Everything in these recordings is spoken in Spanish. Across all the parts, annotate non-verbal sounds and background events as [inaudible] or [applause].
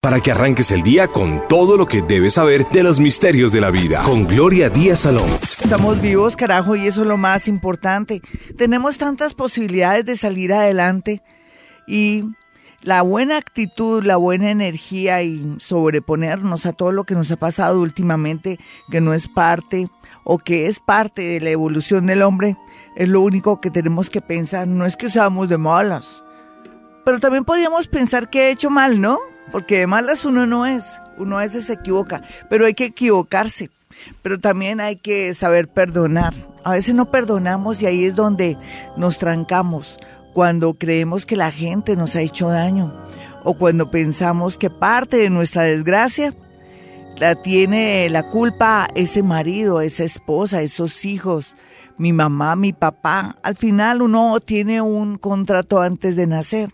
para que arranques el día con todo lo que debes saber de los misterios de la vida. Con Gloria Díaz Salón. Estamos vivos, carajo, y eso es lo más importante. Tenemos tantas posibilidades de salir adelante y la buena actitud, la buena energía y sobreponernos a todo lo que nos ha pasado últimamente, que no es parte o que es parte de la evolución del hombre, es lo único que tenemos que pensar. No es que seamos de malas, pero también podríamos pensar que he hecho mal, ¿no? Porque de malas uno no es, uno a veces se equivoca, pero hay que equivocarse, pero también hay que saber perdonar. A veces no perdonamos y ahí es donde nos trancamos, cuando creemos que la gente nos ha hecho daño o cuando pensamos que parte de nuestra desgracia la tiene la culpa ese marido, esa esposa, esos hijos, mi mamá, mi papá. Al final uno tiene un contrato antes de nacer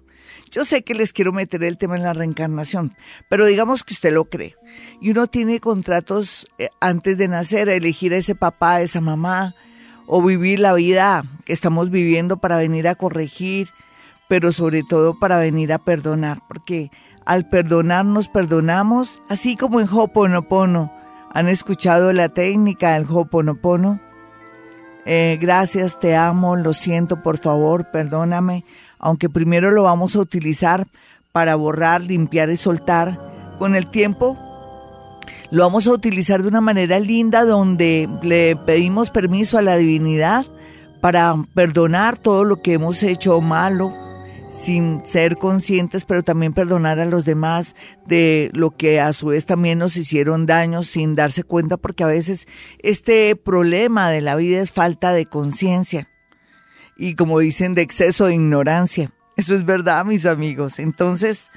yo sé que les quiero meter el tema en la reencarnación, pero digamos que usted lo cree. Y uno tiene contratos eh, antes de nacer, elegir a ese papá, a esa mamá, o vivir la vida que estamos viviendo para venir a corregir, pero sobre todo para venir a perdonar, porque al perdonar nos perdonamos, así como en Hoponopono. ¿Han escuchado la técnica del Hoponopono? Eh, gracias, te amo, lo siento, por favor, perdóname aunque primero lo vamos a utilizar para borrar, limpiar y soltar, con el tiempo lo vamos a utilizar de una manera linda donde le pedimos permiso a la divinidad para perdonar todo lo que hemos hecho malo sin ser conscientes, pero también perdonar a los demás de lo que a su vez también nos hicieron daño sin darse cuenta, porque a veces este problema de la vida es falta de conciencia y como dicen, de exceso de ignorancia. Eso es verdad, mis amigos. Entonces,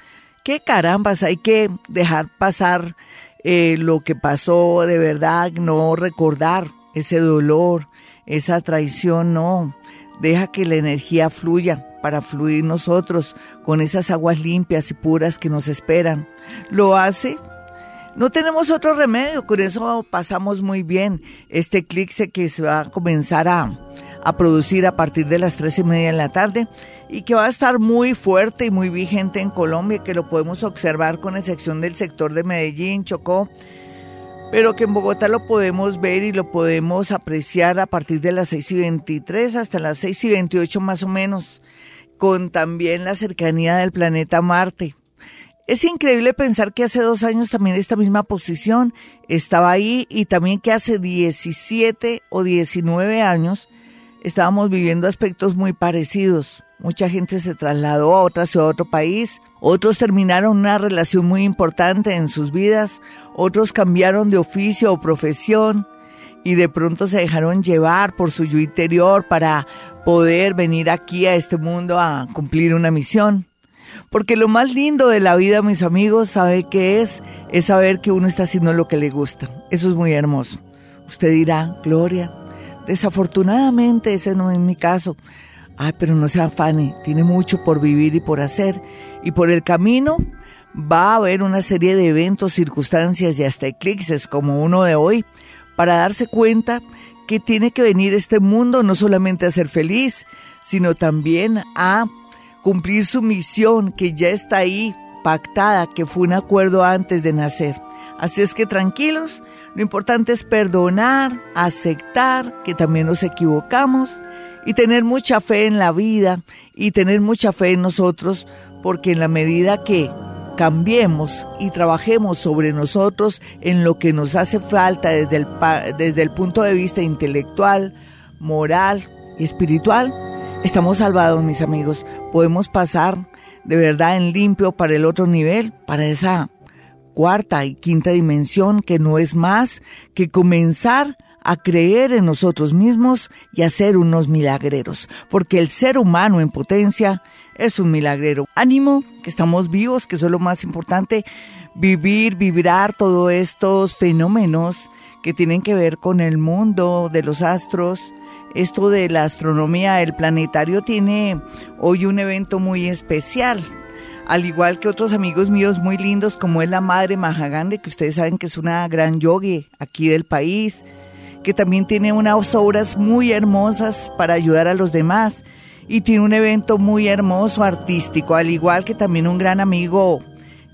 qué carambas, hay que dejar pasar eh, lo que pasó de verdad, no recordar ese dolor, esa traición, no. Deja que la energía fluya para fluir nosotros con esas aguas limpias y puras que nos esperan. Lo hace. No tenemos otro remedio, con eso pasamos muy bien. Este eclipse que se va a comenzar a, a producir a partir de las tres y media de la tarde y que va a estar muy fuerte y muy vigente en Colombia, que lo podemos observar con excepción del sector de Medellín, Chocó, pero que en Bogotá lo podemos ver y lo podemos apreciar a partir de las 6 y 23 hasta las 6 y 28 más o menos, con también la cercanía del planeta Marte. Es increíble pensar que hace dos años también esta misma posición estaba ahí y también que hace 17 o 19 años estábamos viviendo aspectos muy parecidos. Mucha gente se trasladó a otra a otro país. Otros terminaron una relación muy importante en sus vidas. Otros cambiaron de oficio o profesión y de pronto se dejaron llevar por su yo interior para poder venir aquí a este mundo a cumplir una misión. Porque lo más lindo de la vida, mis amigos, ¿sabe qué es? Es saber que uno está haciendo lo que le gusta. Eso es muy hermoso. Usted dirá, Gloria, Desafortunadamente ese no es mi caso. Ay, pero no se afane, tiene mucho por vivir y por hacer. Y por el camino va a haber una serie de eventos, circunstancias y hasta eclipses como uno de hoy para darse cuenta que tiene que venir este mundo no solamente a ser feliz, sino también a cumplir su misión que ya está ahí pactada, que fue un acuerdo antes de nacer. Así es que tranquilos, lo importante es perdonar, aceptar que también nos equivocamos y tener mucha fe en la vida y tener mucha fe en nosotros, porque en la medida que cambiemos y trabajemos sobre nosotros en lo que nos hace falta desde el, desde el punto de vista intelectual, moral y espiritual, estamos salvados, mis amigos. Podemos pasar de verdad en limpio para el otro nivel, para esa cuarta y quinta dimensión que no es más que comenzar a creer en nosotros mismos y a ser unos milagreros, porque el ser humano en potencia es un milagrero. Ánimo, que estamos vivos, que eso es lo más importante, vivir, vibrar todos estos fenómenos que tienen que ver con el mundo de los astros. Esto de la astronomía, el planetario tiene hoy un evento muy especial al igual que otros amigos míos muy lindos como es la madre Mahagande, que ustedes saben que es una gran yogi aquí del país, que también tiene unas obras muy hermosas para ayudar a los demás y tiene un evento muy hermoso artístico, al igual que también un gran amigo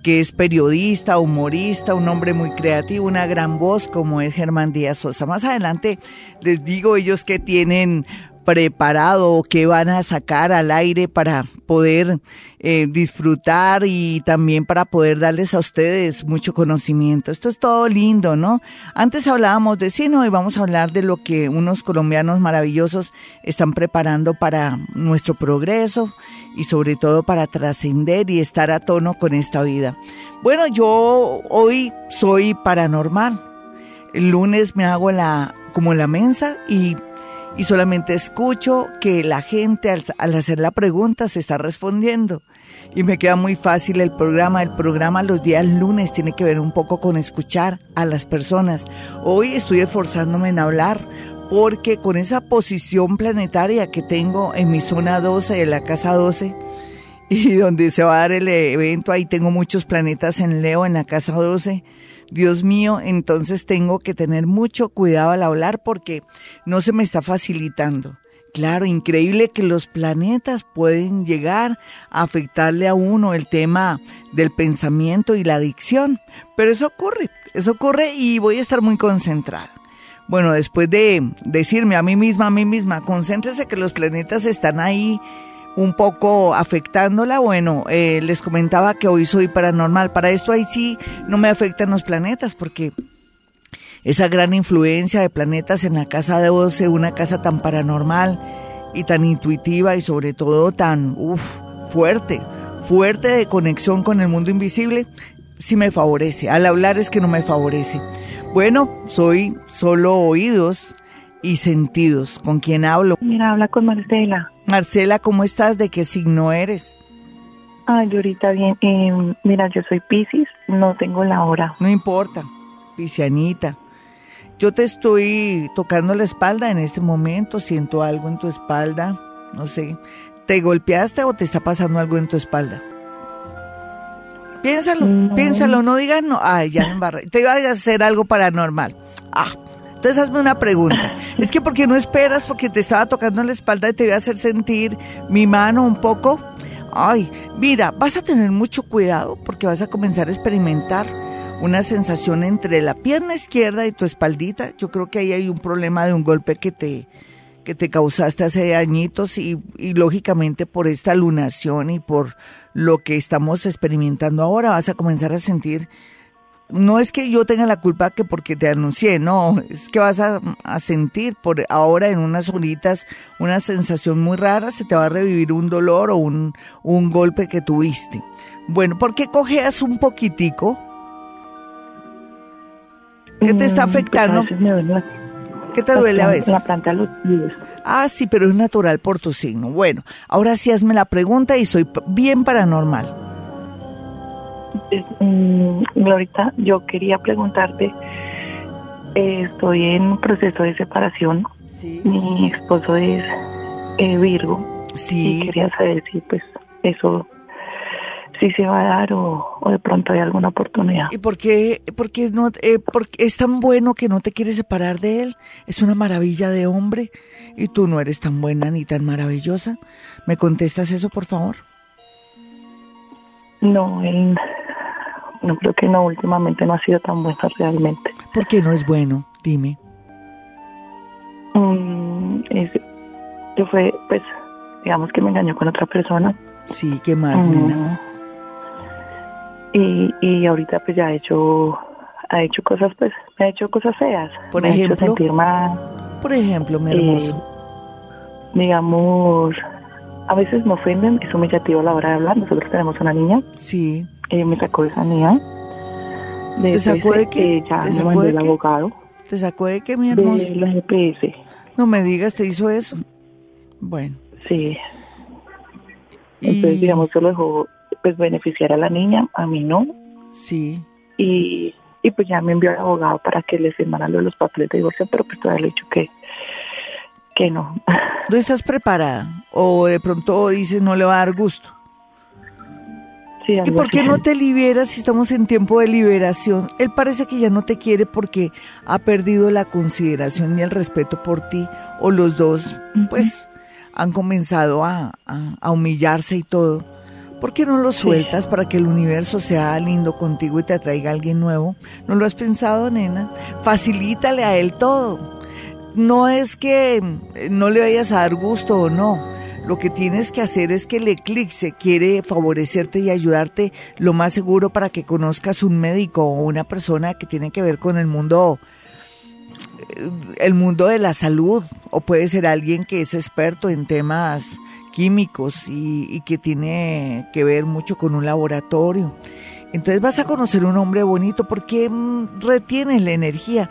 que es periodista, humorista, un hombre muy creativo, una gran voz como es Germán Díaz Sosa. Más adelante les digo ellos que tienen preparado que van a sacar al aire para poder eh, disfrutar y también para poder darles a ustedes mucho conocimiento. Esto es todo lindo, ¿no? Antes hablábamos de cine y vamos a hablar de lo que unos colombianos maravillosos están preparando para nuestro progreso y sobre todo para trascender y estar a tono con esta vida. Bueno, yo hoy soy paranormal. El lunes me hago la como la mensa y y solamente escucho que la gente al, hacer la pregunta se está respondiendo. Y me queda muy fácil el programa. El programa los días lunes tiene que ver un poco con escuchar a las personas. Hoy estoy esforzándome en hablar porque con esa posición planetaria que tengo en mi zona 12 de la casa 12 y donde se va a dar el evento, ahí tengo muchos planetas en Leo en la casa 12 Dios mío, entonces tengo que tener mucho cuidado al hablar porque no se me está facilitando. Claro, increíble que los planetas pueden llegar a afectarle a uno el tema del pensamiento y la adicción, pero eso ocurre, eso ocurre y voy a estar muy concentrada. Bueno, después de decirme a mí misma, a mí misma, concéntrese que los planetas están ahí un poco afectándola. Bueno, eh, les comentaba que hoy soy paranormal. Para esto ahí sí no me afectan los planetas porque esa gran influencia de planetas en la casa de 12, una casa tan paranormal y tan intuitiva y sobre todo tan fuerte, fuerte de conexión con el mundo invisible, sí me favorece. Al hablar es que no me favorece. Bueno, soy solo oídos y sentidos. ¿Con quién hablo? Mira, habla con Marcela. Marcela, ¿cómo estás? ¿De qué signo eres? Ay, ahorita bien. Eh, mira, yo soy Piscis, no tengo la hora. No importa, Piscianita. Yo te estoy tocando la espalda en este momento, siento algo en tu espalda, no sé. ¿Te golpeaste o te está pasando algo en tu espalda? Piénsalo, piénsalo, no digas no. Ay, ya me [laughs] embarré. Te iba a hacer algo paranormal. Ah, entonces hazme una pregunta. [laughs] Es que porque no esperas, porque te estaba tocando en la espalda y te voy a hacer sentir mi mano un poco. Ay, mira, vas a tener mucho cuidado porque vas a comenzar a experimentar una sensación entre la pierna izquierda y tu espaldita. Yo creo que ahí hay un problema de un golpe que te, que te causaste hace añitos y, y lógicamente por esta lunación y por lo que estamos experimentando ahora vas a comenzar a sentir no es que yo tenga la culpa que porque te anuncié, no, es que vas a, sentir por ahora en unas horitas una sensación muy rara, se te va a revivir un dolor o un, un golpe que tuviste. Bueno, ¿por qué cojeas un poquitico? ¿Qué te está mm, pues afectando? ¿Qué te duele a veces? La planta de los pies. Ah, sí, pero es natural por tu signo. Bueno, ahora sí hazme la pregunta y soy bien paranormal. Mm, Glorita, yo quería preguntarte, eh, estoy en proceso de separación, mi esposo es eh, Virgo, sí. y quería saber si pues eso si se va a dar o, de pronto hay alguna oportunidad. ¿Y por qué, no, eh, porque es tan bueno que no te quieres separar de él? Es una maravilla de hombre y tú no eres tan buena ni tan maravillosa. ¿Me contestas eso, por favor? No, él no creo que no, últimamente no ha sido tan buena realmente. ¿Por qué no es bueno? Dime. Mm, yo fue, pues, digamos que me engañó con otra persona. Sí, ¿qué más, mm. nena? Y, y ahorita pues ya ha hecho, ha hecho cosas, pues, me ha hecho cosas feas. Por me ejemplo. Ha hecho sentir mal. Por ejemplo, mi hermoso. Eh, digamos, a veces me ofenden, es humillativo a la hora de hablar. Nosotros tenemos una niña. Sí. Ella me sacó de esa niña. ¿Te sacó de qué? Ya ¿Te sacó de el abogado. ¿Te sacó de qué, mi hermoso? De la GPS. No me digas, ¿te hizo eso? Bueno. Sí. Entonces, digamos, lo dejó pues, beneficiar a la niña, a mí no. Sí. Y, y pues ya me envió al abogado para que le firmara lo de los papeles de divorcio, pero pues todavía le he dicho que, que no. ¿No estás preparada? ¿O de pronto dices no le va a dar gusto? ¿Y por qué no te liberas si estamos en tiempo de liberación? Él parece que ya no te quiere porque ha perdido la consideración y el respeto por ti, o los dos, pues, han comenzado a, humillarse y todo. ¿Por qué no lo sueltas para que el universo sea lindo contigo y te atraiga a alguien nuevo? ¿No lo has pensado, nena? Facilítale a él todo. No es que eh, no le vayas a dar gusto o no. Lo que tienes que hacer es que el eclipse quiere favorecerte y ayudarte lo más seguro para que conozcas un médico o una persona que tiene que ver con el mundo el mundo de la salud o puede ser alguien que es experto en temas químicos y, que tiene que ver mucho con un laboratorio. Entonces vas a conocer un hombre bonito porque mm, retienes la energía.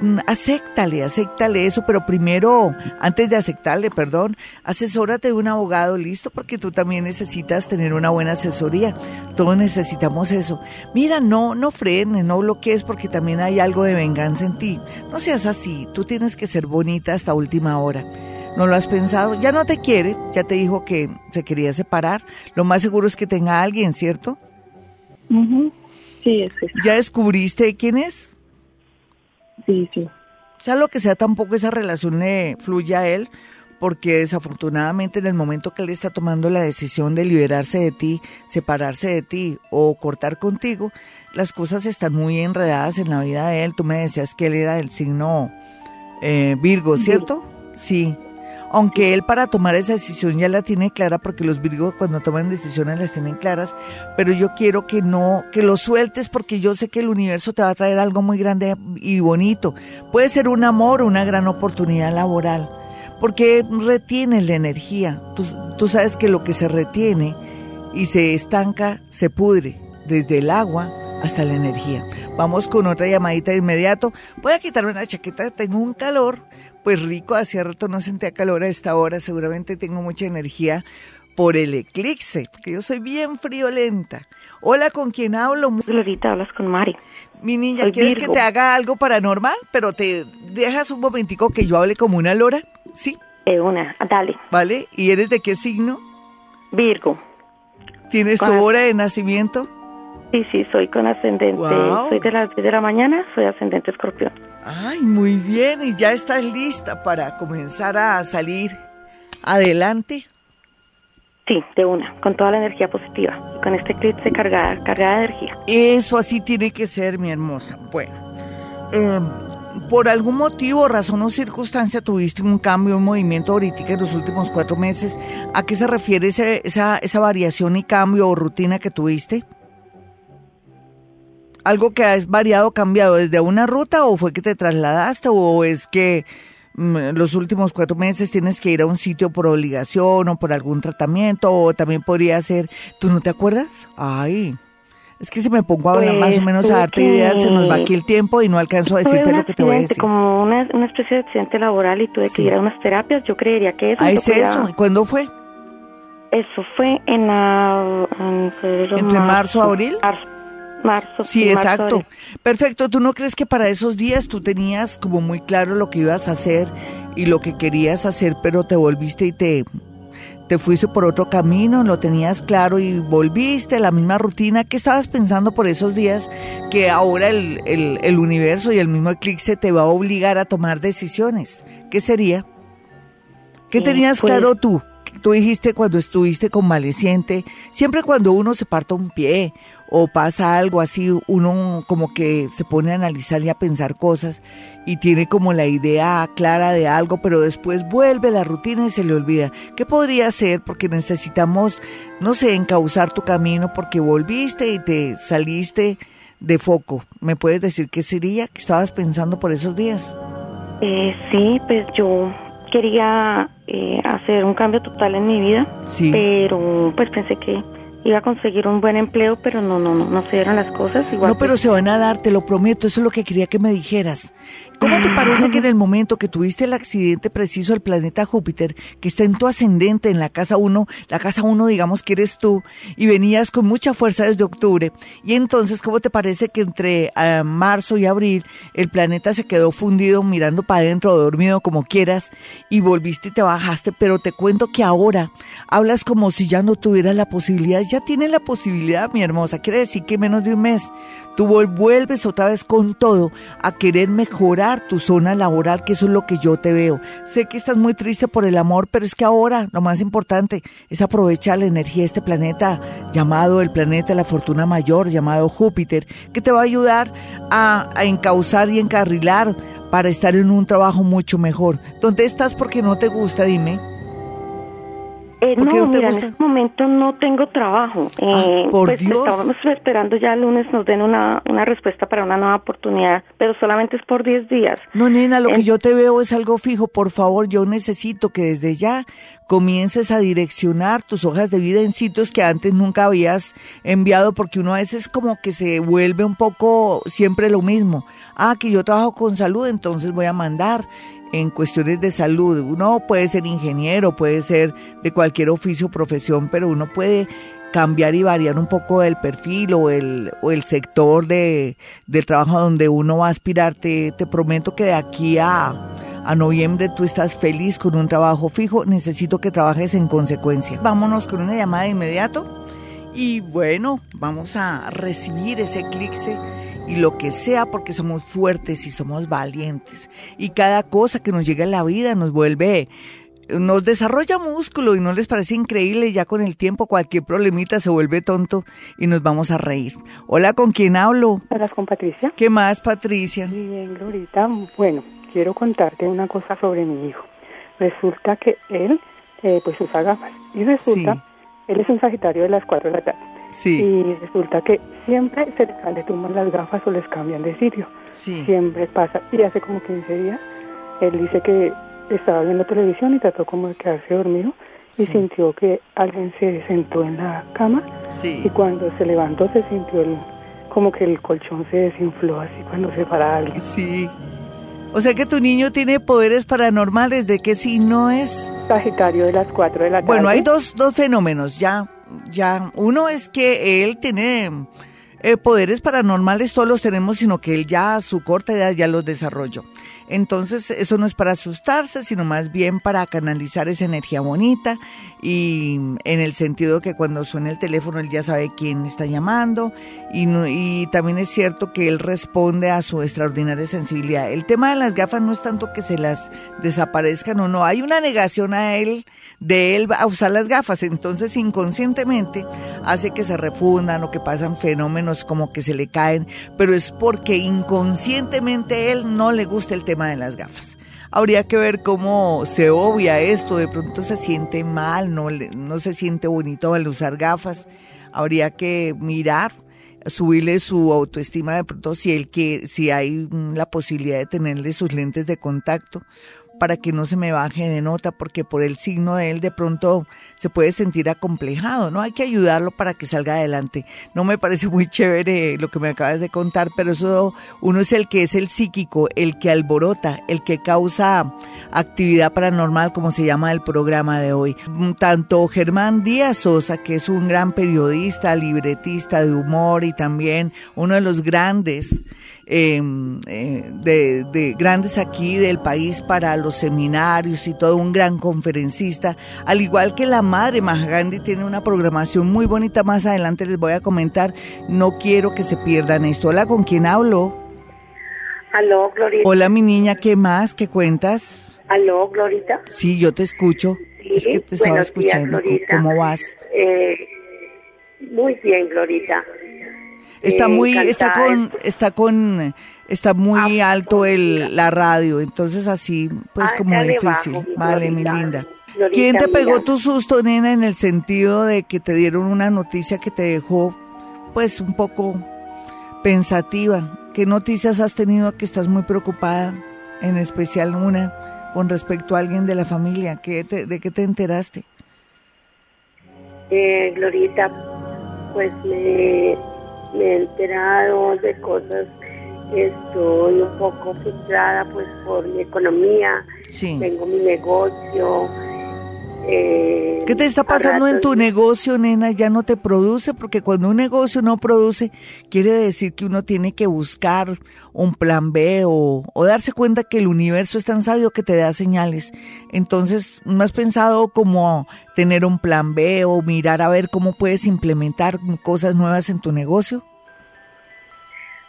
Mm, acéptale, acéptale eso, pero primero, antes de aceptarle, perdón, asesórate de un abogado, listo, porque tú también necesitas tener una buena asesoría. Todos necesitamos eso. Mira, no, no frenes, no bloquees, porque también hay algo de venganza en ti. No seas así, tú tienes que ser bonita hasta última hora. ¿No lo has pensado? Ya no te quiere, ya te dijo que se quería separar. Lo más seguro es que tenga a alguien, ¿cierto? Sí, es ¿Ya descubriste quién es? Sí, sí. Sea lo que sea, tampoco esa relación le fluye a él, porque desafortunadamente en el momento que él está tomando la decisión de liberarse de ti, separarse de ti o cortar contigo, las cosas están muy enredadas en la vida de él. Tú me decías que él era del signo eh, Virgo, ¿cierto? Sí aunque él para tomar esa decisión ya la tiene clara, porque los virgos cuando toman decisiones las tienen claras, pero yo quiero que no, que lo sueltes porque yo sé que el universo te va a traer algo muy grande y bonito. Puede ser un amor una gran oportunidad laboral, porque retiene la energía. Tú, tú sabes que lo que se retiene y se estanca, se pudre, desde el agua hasta la energía. Vamos con otra llamadita de inmediato. Voy a quitarme la chaqueta, tengo un calor pues rico, hacía rato no sentía calor a esta hora, seguramente tengo mucha energía por el eclipse, porque yo soy bien friolenta. Hola, ¿con quién hablo? Glorita, hablas con Mari. Mi niña, ¿quieres que te haga algo paranormal? Pero te dejas un momentico que yo hable como una lora, ¿sí? Eh, una, dale. ¿Vale? ¿Y eres de qué signo? Virgo. ¿Tienes tu hora de nacimiento? Sí, sí, soy con ascendente. Soy de las 10 de la mañana, soy ascendente escorpión. Ay, muy bien. ¿Y ya estás lista para comenzar a salir adelante? Sí, de una, con toda la energía positiva. con este eclipse cargada, cargada de energía. Eso así tiene que ser, mi hermosa. Bueno, em, por algún motivo, razón o circunstancia tuviste un cambio, un movimiento ahorita en los últimos cuatro meses. ¿A qué se refiere esa, esa variación y cambio o rutina que tuviste? Algo que has variado, cambiado desde una ruta o fue que te trasladaste o es que mm, los últimos cuatro meses tienes que ir a un sitio por obligación o por algún tratamiento o también podría ser, ¿tú no te acuerdas? Ay, es que si me pongo a hablar más o pues, menos a darte ideas, se nos va aquí el tiempo y no alcanzo a decirte lo que te voy a decir. Como una, una especie de accidente laboral y tuve que ir a unas terapias, yo creería que eso. Ah, es eso. ¿Y cuándo fue? Eso fue en, la, ¿Entre marzo, abril? Marzo. Sí, exacto. Perfecto. ¿Tú no crees que para esos días tú tenías como muy claro lo que ibas a hacer y lo que querías hacer, pero te volviste y te, te fuiste por otro camino, lo tenías claro y volviste, la misma rutina? ¿Qué estabas pensando por esos días que ahora el, el, el universo y el mismo eclipse te va a obligar a tomar decisiones? ¿Qué sería? ¿Qué tenías pues claro tú? Tú dijiste cuando estuviste convaleciente, siempre cuando uno se parta un pie o pasa algo así, uno como que se pone a analizar y a pensar cosas y tiene como la idea clara de algo, pero después vuelve la rutina y se le olvida. ¿Qué podría ser? Porque necesitamos, no sé, encauzar tu camino porque volviste y te saliste de foco. ¿Me puedes decir qué sería? ¿Qué estabas pensando por esos días? Eh, sí, pues yo quería eh, hacer un cambio total en mi vida, sí. pero pues pensé que iba a conseguir un buen empleo, pero no, no, no, no se dieron las cosas. Igual no, pero se van a dar, te lo prometo, eso es lo que quería que me dijeras. ¿Cómo te parece que en [laughs] el momento que tuviste el accidente preciso del planeta Júpiter, que está en tu ascendente, en la casa 1, la casa 1 digamos que eres tú, y venías con mucha fuerza desde octubre, y entonces, ¿cómo te parece que entre ah, marzo y abril el planeta se quedó fundido mirando para adentro, dormido como quieras, y volviste y te bajaste, pero te cuento que ahora hablas como si ya no tuvieras la posibilidad, ya tienes la posibilidad, mi hermosa, quiere decir que menos de un mes tú vuelves otra vez con todo a querer mejorar tu zona laboral, que eso es lo que yo te veo. Sé que estás muy triste por el amor, pero es que ahora lo más importante es aprovechar la energía de este planeta llamado el planeta de la fortuna mayor, llamado Júpiter, que te va a ayudar a, encauzar y encarrilar para estar en un trabajo mucho mejor. ¿Dónde estás porque no te gusta? Dime. Eh, no, mira, en este momento no tengo trabajo. Ah, eh, por pues Dios. Estábamos esperando ya el lunes nos den una, una respuesta para una nueva oportunidad, pero solamente es por 10 días. No, nena, lo que yo te veo es algo fijo. Por favor, yo necesito que desde ya comiences a direccionar tus hojas de vida en sitios que antes nunca habías enviado, porque uno a veces como que se vuelve un poco siempre lo mismo. Ah, que yo trabajo con salud, entonces voy a mandar en cuestiones de salud. Uno puede ser ingeniero, puede ser de cualquier oficio o profesión, pero uno puede cambiar y variar un poco el perfil o el, o el sector de, del trabajo donde uno va a aspirar. Te, te prometo que de aquí a, a noviembre tú estás feliz con un trabajo fijo. Necesito que trabajes en consecuencia. Vámonos con una llamada de inmediato. Y bueno, vamos a recibir ese eclipse y lo que sea porque somos fuertes y somos valientes. Y cada cosa que nos llega en la vida nos vuelve, nos desarrolla músculo y no les parece increíble ya con el tiempo cualquier problemita se vuelve tonto y nos vamos a reír. Hola, ¿con quién hablo? Hola, con Patricia. ¿Qué más, Patricia? Bien, Glorita. Bueno, quiero contarte una cosa sobre mi hijo. Resulta que él, eh, pues usa gafas y resulta, él es un sagitario de las 4 de la tarde. Y resulta que siempre se les tumban las gafas o les cambian de sitio. Siempre pasa. Y hace como 15 días, él dice que estaba viendo televisión y trató como de quedarse dormido y sintió que alguien se sentó en la cama y cuando se levantó se sintió como que el colchón se desinfló así cuando se para alguien. Sí. O sea que tu niño tiene poderes paranormales, ¿de qué signo es? Sagitario de las 4 de la tarde. Bueno, hay dos, dos fenómenos, ya ya, uno es que él tiene eh, poderes paranormales, todos los tenemos, sino que él ya a su corta edad ya los desarrolló. Entonces, eso no es para asustarse, sino más bien para canalizar esa energía bonita y en el sentido que cuando suena el teléfono él ya sabe quién está llamando y, y también es cierto que él responde a su extraordinaria sensibilidad. El tema de las gafas no es tanto que se las desaparezcan o no, hay una negación a él de él a usar las gafas, entonces inconscientemente hace que se refundan o que pasan fenómenos como que se le caen, pero es porque inconscientemente él no le gusta el tema de las gafas. Habría que ver cómo se obvia esto, de pronto se siente mal, no, no se siente bonito al usar gafas. Habría que mirar, subirle su autoestima de pronto si él que si hay la posibilidad de tenerle sus lentes de contacto para que no se me baje de nota, porque por el signo de él de pronto se puede sentir acomplejado, ¿no? Hay que ayudarlo para que salga adelante. No me parece muy chévere lo que me acabas de contar, pero eso uno es el que es el psíquico, el que alborota, el que causa actividad paranormal, como se llama el programa de hoy. Tanto Germán Díaz Sosa, que es un gran periodista, libretista de humor y también uno de los grandes Em, eh, de, grandes aquí del país para los seminarios y todo, un gran conferencista, al igual que la madre Mahagandhi tiene una programación muy bonita, más adelante les voy a comentar, no quiero que se pierdan esto. Hola, ¿con quién hablo? Aló, Glorita. Hola, mi niña, ¿qué más? ¿Qué cuentas? Aló, Glorita. Sí, yo te escucho. es que te estaba escuchando. ¿Cómo vas? Eh, muy bien, Glorita. Está eh, muy, está con, está con, está muy ah, alto el, la radio, entonces así, pues ah, como difícil. vale, mi linda. ¿Quién te pegó tu susto, nena, en el sentido de que te dieron una noticia que te dejó, pues, un poco pensativa? ¿Qué noticias has tenido que estás muy preocupada, en especial una con respecto a alguien de la familia? ¿Qué ¿De qué te enteraste? Eh, Glorita, pues me me he enterado de cosas estoy un poco frustrada pues por mi economía. Tengo mi negocio eh, ¿Qué te está pasando en tu negocio, nena? ¿Ya no te produce? Porque cuando un negocio no produce, quiere decir que uno tiene que buscar un plan B o, o darse cuenta que el universo es tan sabio que te da señales. Entonces, ¿no has pensado como tener un plan B o mirar a ver cómo puedes implementar cosas nuevas en tu negocio?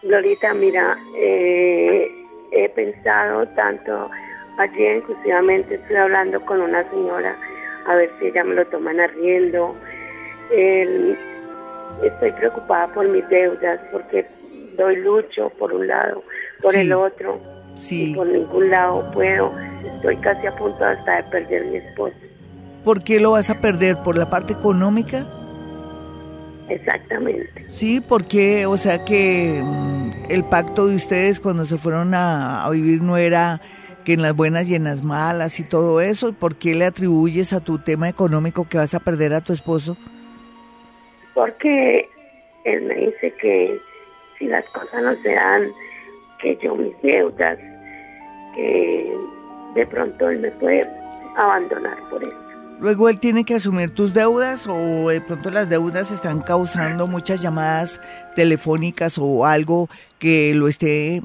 Glorita, mira, eh, he pensado tanto, ayer inclusivamente estoy hablando con una señora a ver si ella me lo toman arriendo. estoy preocupada por mis deudas porque doy lucho por un lado, por el otro. Sí. Y por ningún lado puedo. Estoy casi a punto hasta de perder mi esposo. ¿Por qué lo vas a perder? ¿Por la parte económica? Exactamente. Sí, porque, o sea que mm, el pacto de ustedes cuando se fueron a, a, vivir no era en las buenas y en las malas y todo eso. ¿Por qué le atribuyes a tu tema económico que vas a perder a tu esposo? Porque él me dice que si las cosas no se dan, que yo mis deudas, que de pronto él me puede abandonar por eso. Luego él tiene que asumir tus deudas o de pronto las deudas están causando muchas llamadas telefónicas o algo que lo esté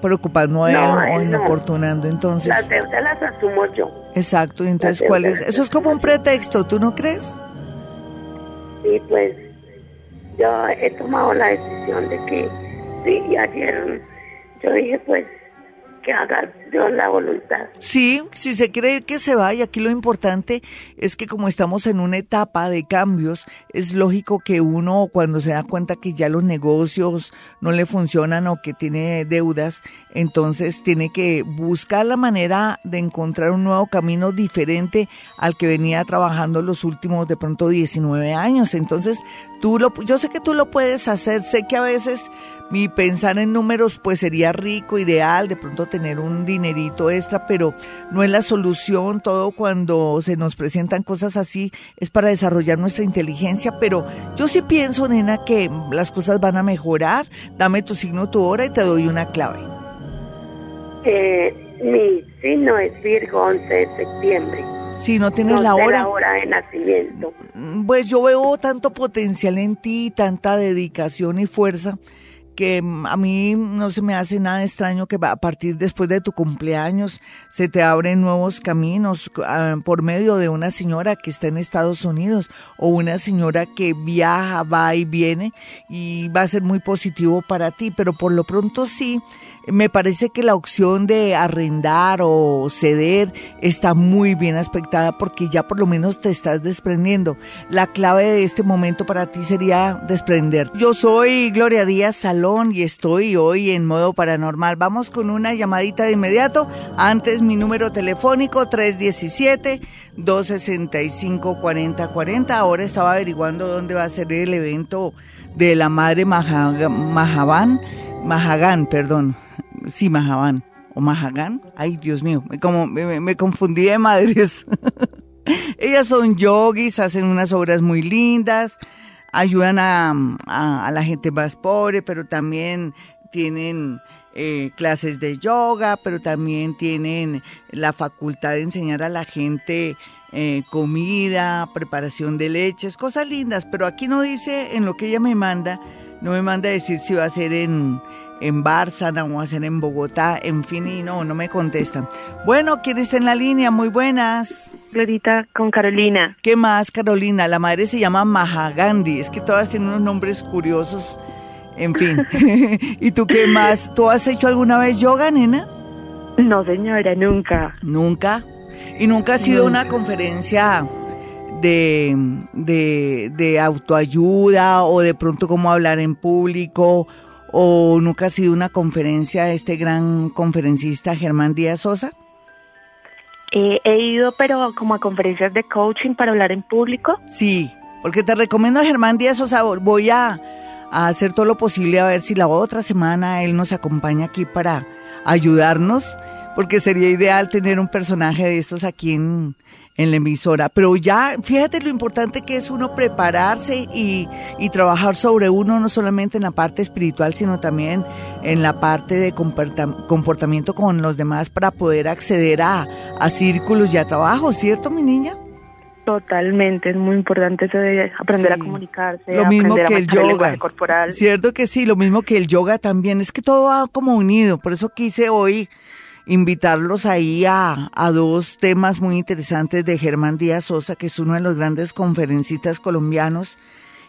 preocupando a él o inoportunando. Entonces, las deudas las asumo yo. Exacto, entonces ¿cuál es? Eso es como un pretexto, ¿tú no crees? Sí, pues yo he tomado la decisión de que sí, ayer yo dije pues que la voluntad. Sí, si se cree que se va, y aquí lo importante es que como estamos en una etapa de cambios, es lógico que uno cuando se da cuenta que ya los negocios no le funcionan o que tiene deudas, entonces tiene que buscar la manera de encontrar un nuevo camino diferente al que venía trabajando los últimos de pronto 19 años. Entonces, tú lo, yo sé que tú lo puedes hacer, sé que a veces mi pensar en números pues sería rico, ideal, de pronto tener un dinerito extra, pero no es la solución. Todo cuando se nos presentan cosas así es para desarrollar nuestra inteligencia, pero yo sí pienso, nena, que las cosas van a mejorar. Dame tu signo, tu hora y te doy una clave. Eh, mi signo es Virgo 11 de septiembre. Si no tienes la hora. la hora de nacimiento. Pues yo veo tanto potencial en ti, tanta dedicación y fuerza que a mí no se me hace nada extraño que a partir después de tu cumpleaños se te abren nuevos caminos ah, por medio de una señora que está en Estados Unidos o una señora que viaja, va y viene y va a ser muy positivo para ti, pero por lo pronto sí, me parece que la opción de arrendar o ceder está muy bien aspectada porque ya por lo menos te estás desprendiendo. La clave de este momento para ti sería desprender. Yo soy Gloria Díaz Salón y estoy hoy en modo paranormal. Vamos con una llamadita de inmediato. Antes mi número telefónico 317 265 4040. Ahora estaba averiguando dónde va a ser el evento de la madre Mahaban, Mahagán, perdón sí, Mahaban o Mahagán. Ay, Dios mío, me, como, me, confundí de madres. [laughs] Ellas son yogis, hacen unas obras muy lindas, ayudan a, la gente más pobre, pero también tienen eh, clases de yoga, pero también tienen la facultad de enseñar a la gente eh, comida, preparación de leches, cosas lindas, pero aquí no dice en lo que ella me manda, no me manda a decir si va a ser en, en Bárcena o hacer en Bogotá, en fin, y no, no me contestan. Bueno, ¿quién está en la línea? Muy buenas. Glorita con Carolina. ¿Qué más, Carolina? La madre se llama Mahagandhi, es que todas tienen unos nombres curiosos, en fin. [laughs] ¿Y tú qué más? ¿Tú has hecho alguna vez yoga, nena? No, señora, nunca. ¿Nunca? ¿Y nunca ha sido una conferencia de, de, de autoayuda o de pronto cómo hablar en público o nunca ha sido una conferencia este gran conferencista Germán Díaz Sosa? Eh, he ido, pero como a conferencias de coaching para hablar en público. Sí, porque te recomiendo a Germán Díaz Sosa. Voy a, a hacer todo lo posible a ver si la otra semana él nos acompaña aquí para ayudarnos, porque sería ideal tener un personaje de estos aquí en, en la emisora. Pero ya, fíjate lo importante que es uno prepararse y, trabajar sobre uno, no solamente en la parte espiritual, sino también en la parte de comportamiento con los demás para poder acceder a, círculos y a trabajo, ¿cierto, mi niña? Totalmente, es muy importante eso de aprender a comunicarse, lo mismo que el yoga, corporal. Cierto que sí, lo mismo que el yoga también, es que todo va como unido, por eso quise hoy invitarlos ahí a, a, dos temas muy interesantes de Germán Díaz Sosa, que es uno de los grandes conferencistas colombianos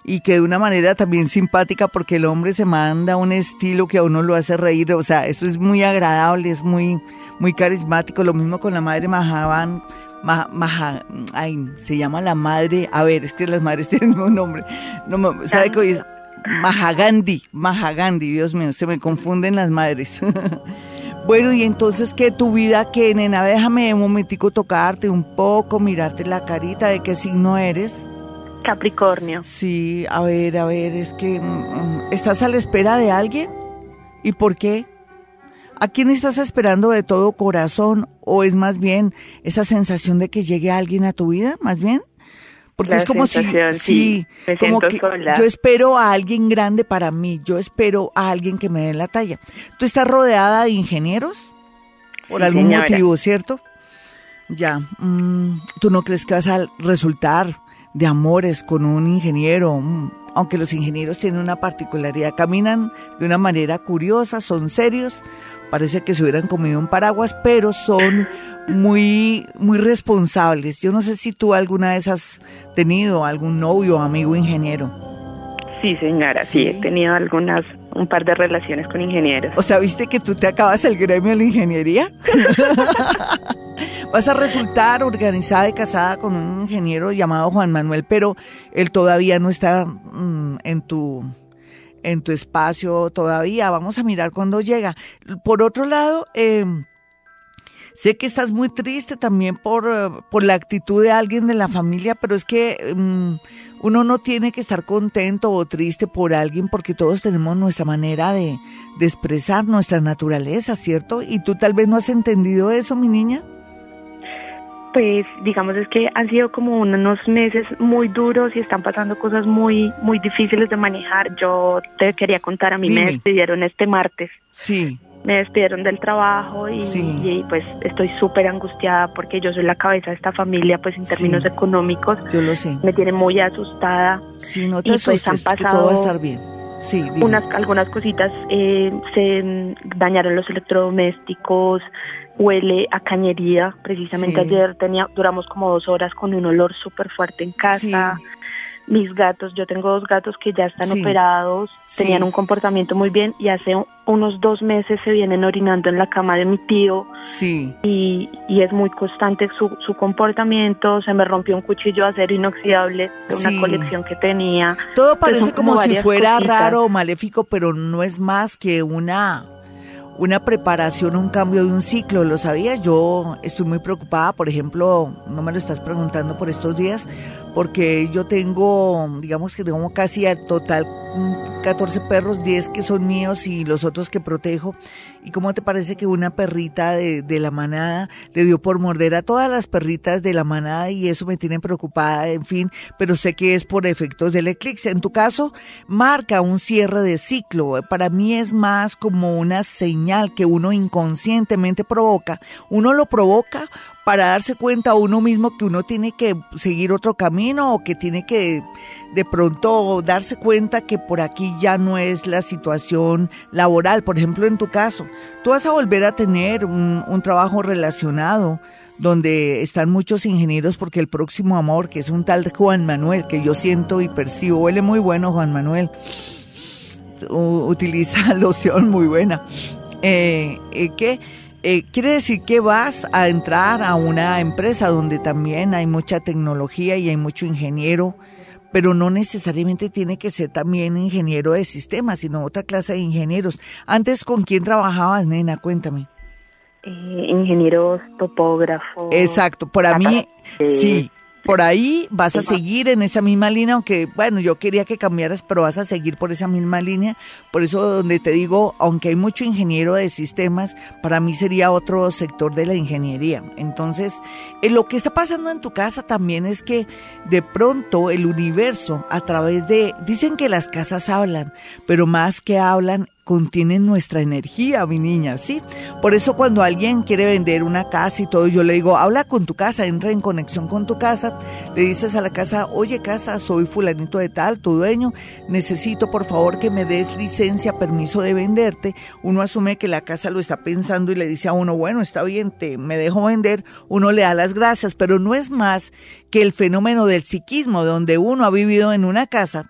y que de una manera también simpática porque el hombre se manda un estilo que a uno lo hace reír, o sea, eso es muy agradable, es muy, muy carismático, lo mismo con la madre Mahaban, Maha, ay, se llama la madre, a ver, es que las madres [laughs] tienen un nombre, no, ¿sabe qué es? Mahagandhi, Mahagandhi, Dios mío, se me confunden las madres. [laughs] bueno, y entonces, ¿qué tu vida, qué, nena? Déjame un momentico tocarte un poco, mirarte la carita, ¿de qué signo eres? Capricornio. Sí, a ver, a ver, es que, mm, mm, ¿estás a la espera de alguien? ¿Y por qué? ¿A quién estás esperando de todo corazón? ¿O es más bien esa sensación de que llegue alguien a tu vida, más bien? Porque es como si, sí, como que yo espero a alguien grande para mí, yo espero a alguien que me dé la talla. ¿Tú estás rodeada de ingenieros? Por algún motivo, ¿cierto? Ya, mm, ¿tú no crees que vas a resultar de amores con un ingeniero? Mm, aunque los ingenieros tienen una particularidad, caminan de una manera curiosa, son serios, parece que se hubieran comido un paraguas, pero son muy, muy responsables. Yo no sé si tú alguna vez has tenido algún novio o amigo ingeniero. Sí, señora, sí. he tenido algunas, un par de relaciones con ingenieros. O sea, ¿viste que tú te acabas el gremio de la ingeniería? [laughs] Vas a resultar organizada y casada con un ingeniero llamado Juan Manuel, pero él todavía no está mm, en tu en tu espacio todavía. Vamos a mirar cuando llega. Por otro lado, eh, sé que estás muy triste también por, eh, por la actitud de alguien de la familia, pero es que mm, uno no tiene que estar contento o triste por alguien porque todos tenemos nuestra manera de, de expresar nuestra naturaleza, ¿cierto? Y tú tal vez no has entendido eso, mi niña. Pues digamos es que han sido como unos meses muy duros y están pasando cosas muy muy difíciles de manejar. Yo te quería contar, a mí me despidieron este martes. Sí. Me despidieron del trabajo y, pues estoy súper angustiada porque yo soy la cabeza de esta familia, pues en términos económicos. Yo lo sé. Me tiene muy asustada. Sí, no te y pues han pasado todo va a estar bien. Sí, unas algunas cositas eh, se dañaron los electrodomésticos huele a cañería. Precisamente ayer tenía, duramos como dos horas con un olor súper fuerte en casa. Mis gatos, yo tengo dos gatos que ya están operados, tenían un comportamiento muy bien y hace unos dos meses se vienen orinando en la cama de mi tío. Sí. Y, y es muy constante su, su comportamiento. Se me rompió un cuchillo de acero inoxidable de una colección que tenía. Todo parece como, si fuera raro o maléfico, pero no es más que una una preparación, un cambio de un ciclo, ¿lo sabías? Yo estoy muy preocupada, por ejemplo, no me lo estás preguntando por estos días, porque yo tengo, digamos que tengo casi a total 14 perros, 10 que son míos y los otros que protejo. ¿Y cómo te parece que una perrita de, de, la manada le dio por morder a todas las perritas de la manada y eso me tiene preocupada, en fin, pero sé que es por efectos del eclipse. En tu caso, marca un cierre de ciclo. Para mí es más como una señal que uno inconscientemente provoca. Uno lo provoca para darse cuenta uno mismo que uno tiene que seguir otro camino o que tiene que de pronto darse cuenta que por aquí ya no es la situación laboral. Por ejemplo, en tu caso, tú vas a volver a tener un, trabajo relacionado donde están muchos ingenieros porque el próximo amor, que es un tal Juan Manuel, que yo siento y percibo, huele muy bueno Juan Manuel, utiliza [laughs] loción muy buena, eh, eh, eh, quiere decir que vas a entrar a una empresa donde también hay mucha tecnología y hay mucho ingeniero, pero no necesariamente tiene que ser también ingeniero de sistemas, sino otra clase de ingenieros. Antes, ¿con quién trabajabas, nena? Cuéntame. Eh, ingenieros topógrafos. Exacto, para mí, sí, por ahí vas a seguir en esa misma línea, aunque bueno, yo quería que cambiaras, pero vas a seguir por esa misma línea. Por eso donde te digo, aunque hay mucho ingeniero de sistemas, para mí sería otro sector de la ingeniería. Entonces, eh, lo que está pasando en tu casa también es que de pronto el universo a través de, dicen que las casas hablan, pero más que hablan contienen nuestra energía, mi niña, ¿sí? Por eso cuando alguien quiere vender una casa y todo, yo le digo, habla con tu casa, entra en conexión con tu casa, le dices a la casa, oye casa, soy fulanito de tal, tu dueño, necesito por favor que me des licencia, permiso de venderte. Uno asume que la casa lo está pensando y le dice a uno, bueno, está bien, te, me dejo vender, uno le da las gracias, pero no es más que el fenómeno del psiquismo, donde uno ha vivido en una casa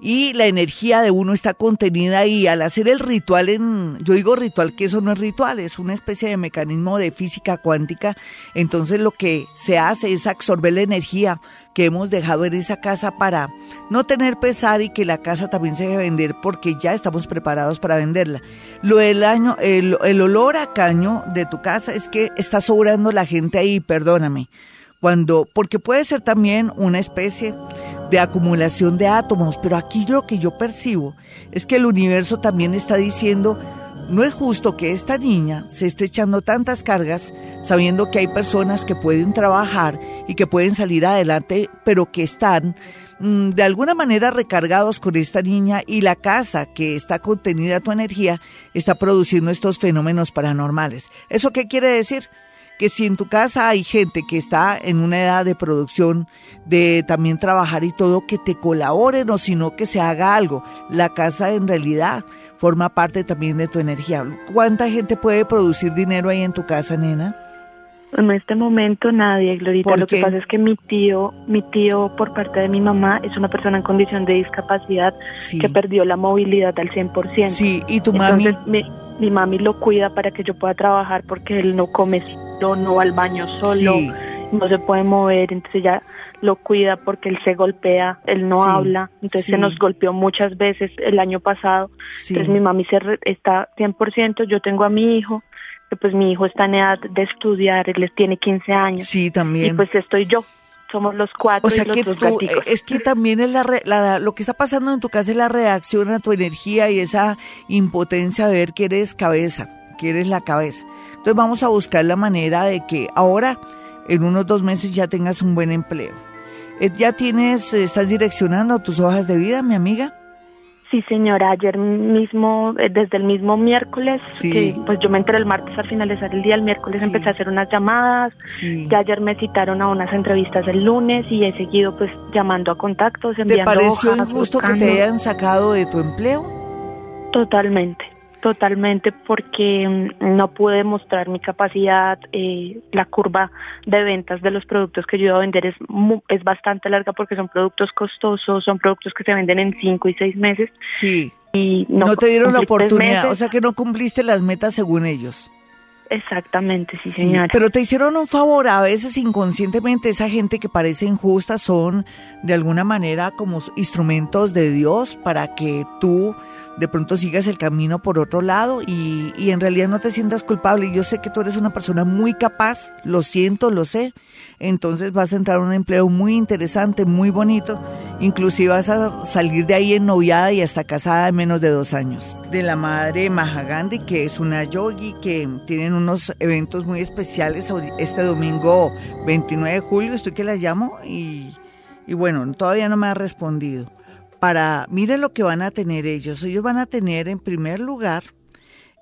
y la energía de uno está contenida ahí. Al hacer el ritual en, yo digo ritual, que eso no es ritual, es una especie de mecanismo de física cuántica. Entonces lo que se hace es absorber la energía que hemos dejado en esa casa para no tener pesar y que la casa también se debe vender porque ya estamos preparados para venderla. Lo del año, el, el olor a caño de tu casa es que está sobrando la gente ahí, perdóname. Cuando, porque puede ser también una especie de acumulación de átomos, pero aquí lo que yo percibo es que el universo también está diciendo, no es justo que esta niña se esté echando tantas cargas sabiendo que hay personas que pueden trabajar y que pueden salir adelante, pero que están mm, de alguna manera recargados con esta niña y la casa que está contenida tu energía está produciendo estos fenómenos paranormales. ¿Eso qué quiere decir? Que si en tu casa hay gente que está en una edad de producción, de también trabajar y todo, que te colaboren o sino que se haga algo. La casa en realidad forma parte también de tu energía. ¿Cuánta gente puede producir dinero ahí en tu casa, nena? En este momento nadie, Glorita. Lo que pasa es que mi tío, mi tío por parte de mi mamá es una persona en condición de discapacidad que perdió la movilidad al 100%. Sí, y tu mami. Mi, mi mami lo cuida para que yo pueda trabajar porque él no come no va al baño solo, no se puede mover, entonces ella lo cuida porque él se golpea, él no habla, entonces se nos golpeó muchas veces el año pasado, entonces mi mami se está 100%, yo tengo a mi hijo, que pues mi hijo está en edad de estudiar, él tiene 15 años. Sí, también. Y pues estoy yo, somos los cuatro o sea que tú, es que también es la, lo que está pasando en tu casa es la reacción a tu energía y esa impotencia de ver que eres cabeza, que eres la cabeza. Entonces vamos a buscar la manera de que ahora, en unos dos meses, ya tengas un buen empleo. Eh, ¿Ya tienes, estás direccionando tus hojas de vida, mi amiga? Sí, señora, ayer mismo, eh, desde el mismo miércoles, que pues yo me enteré el martes al finalizar el día, el miércoles empecé a hacer unas llamadas, ya ayer me citaron a unas entrevistas el lunes y he seguido pues llamando a contactos, enviando ¿Te pareció injusto que te hayan sacado de tu empleo? Totalmente, Totalmente, porque mm, no pude mostrar mi capacidad. Eh, la curva de ventas de los productos que yo iba a vender es, es bastante larga porque son productos costosos, son productos que se venden en cinco y seis meses. Sí. Y no, te dieron la oportunidad, o sea que no cumpliste las metas según ellos. Exactamente, sí, señora. pero te hicieron un favor, a veces inconscientemente esa gente que parece injusta son de alguna manera como instrumentos de Dios para que tú de pronto sigas el camino por otro lado y, y, en realidad no te sientas culpable. Yo sé que tú eres una persona muy capaz, lo siento, lo sé. Entonces vas a entrar a un empleo muy interesante, muy bonito. Inclusive vas a salir de ahí en noviada y hasta casada en menos de dos años. De la madre Mahagandhi, que es una yogi, que tienen unos eventos muy especiales este domingo 29 de julio, estoy que la llamo y, y bueno, todavía no me ha respondido para, mire lo que van a tener ellos. Ellos van a tener en primer lugar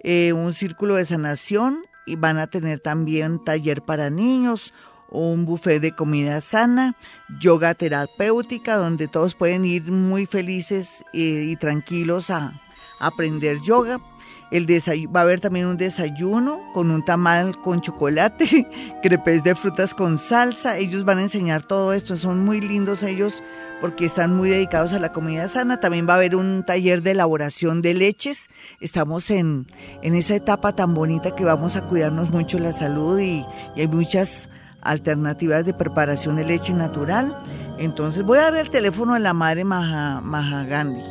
eh, un círculo de sanación y van a tener también taller para niños, un buffet de comida sana, yoga terapéutica, donde todos pueden ir muy felices eh, y tranquilos a aprender yoga. El va a haber también un desayuno con un tamal con chocolate, [laughs] crepes de frutas con salsa. Ellos van a enseñar todo esto, son muy lindos ellos porque están muy dedicados a la comida sana. También va a haber un taller de elaboración de leches. Estamos en, en esa etapa tan bonita que vamos a cuidarnos mucho la salud y, hay muchas alternativas de preparación de leche natural. Entonces voy a dar el teléfono a la madre Maha, Gandhi,